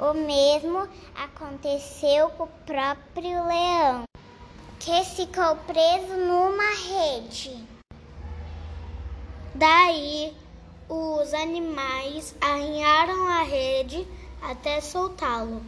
O mesmo aconteceu com o próprio leão, que ficou preso numa rede. Daí, os animais arranharam a rede até soltá-lo.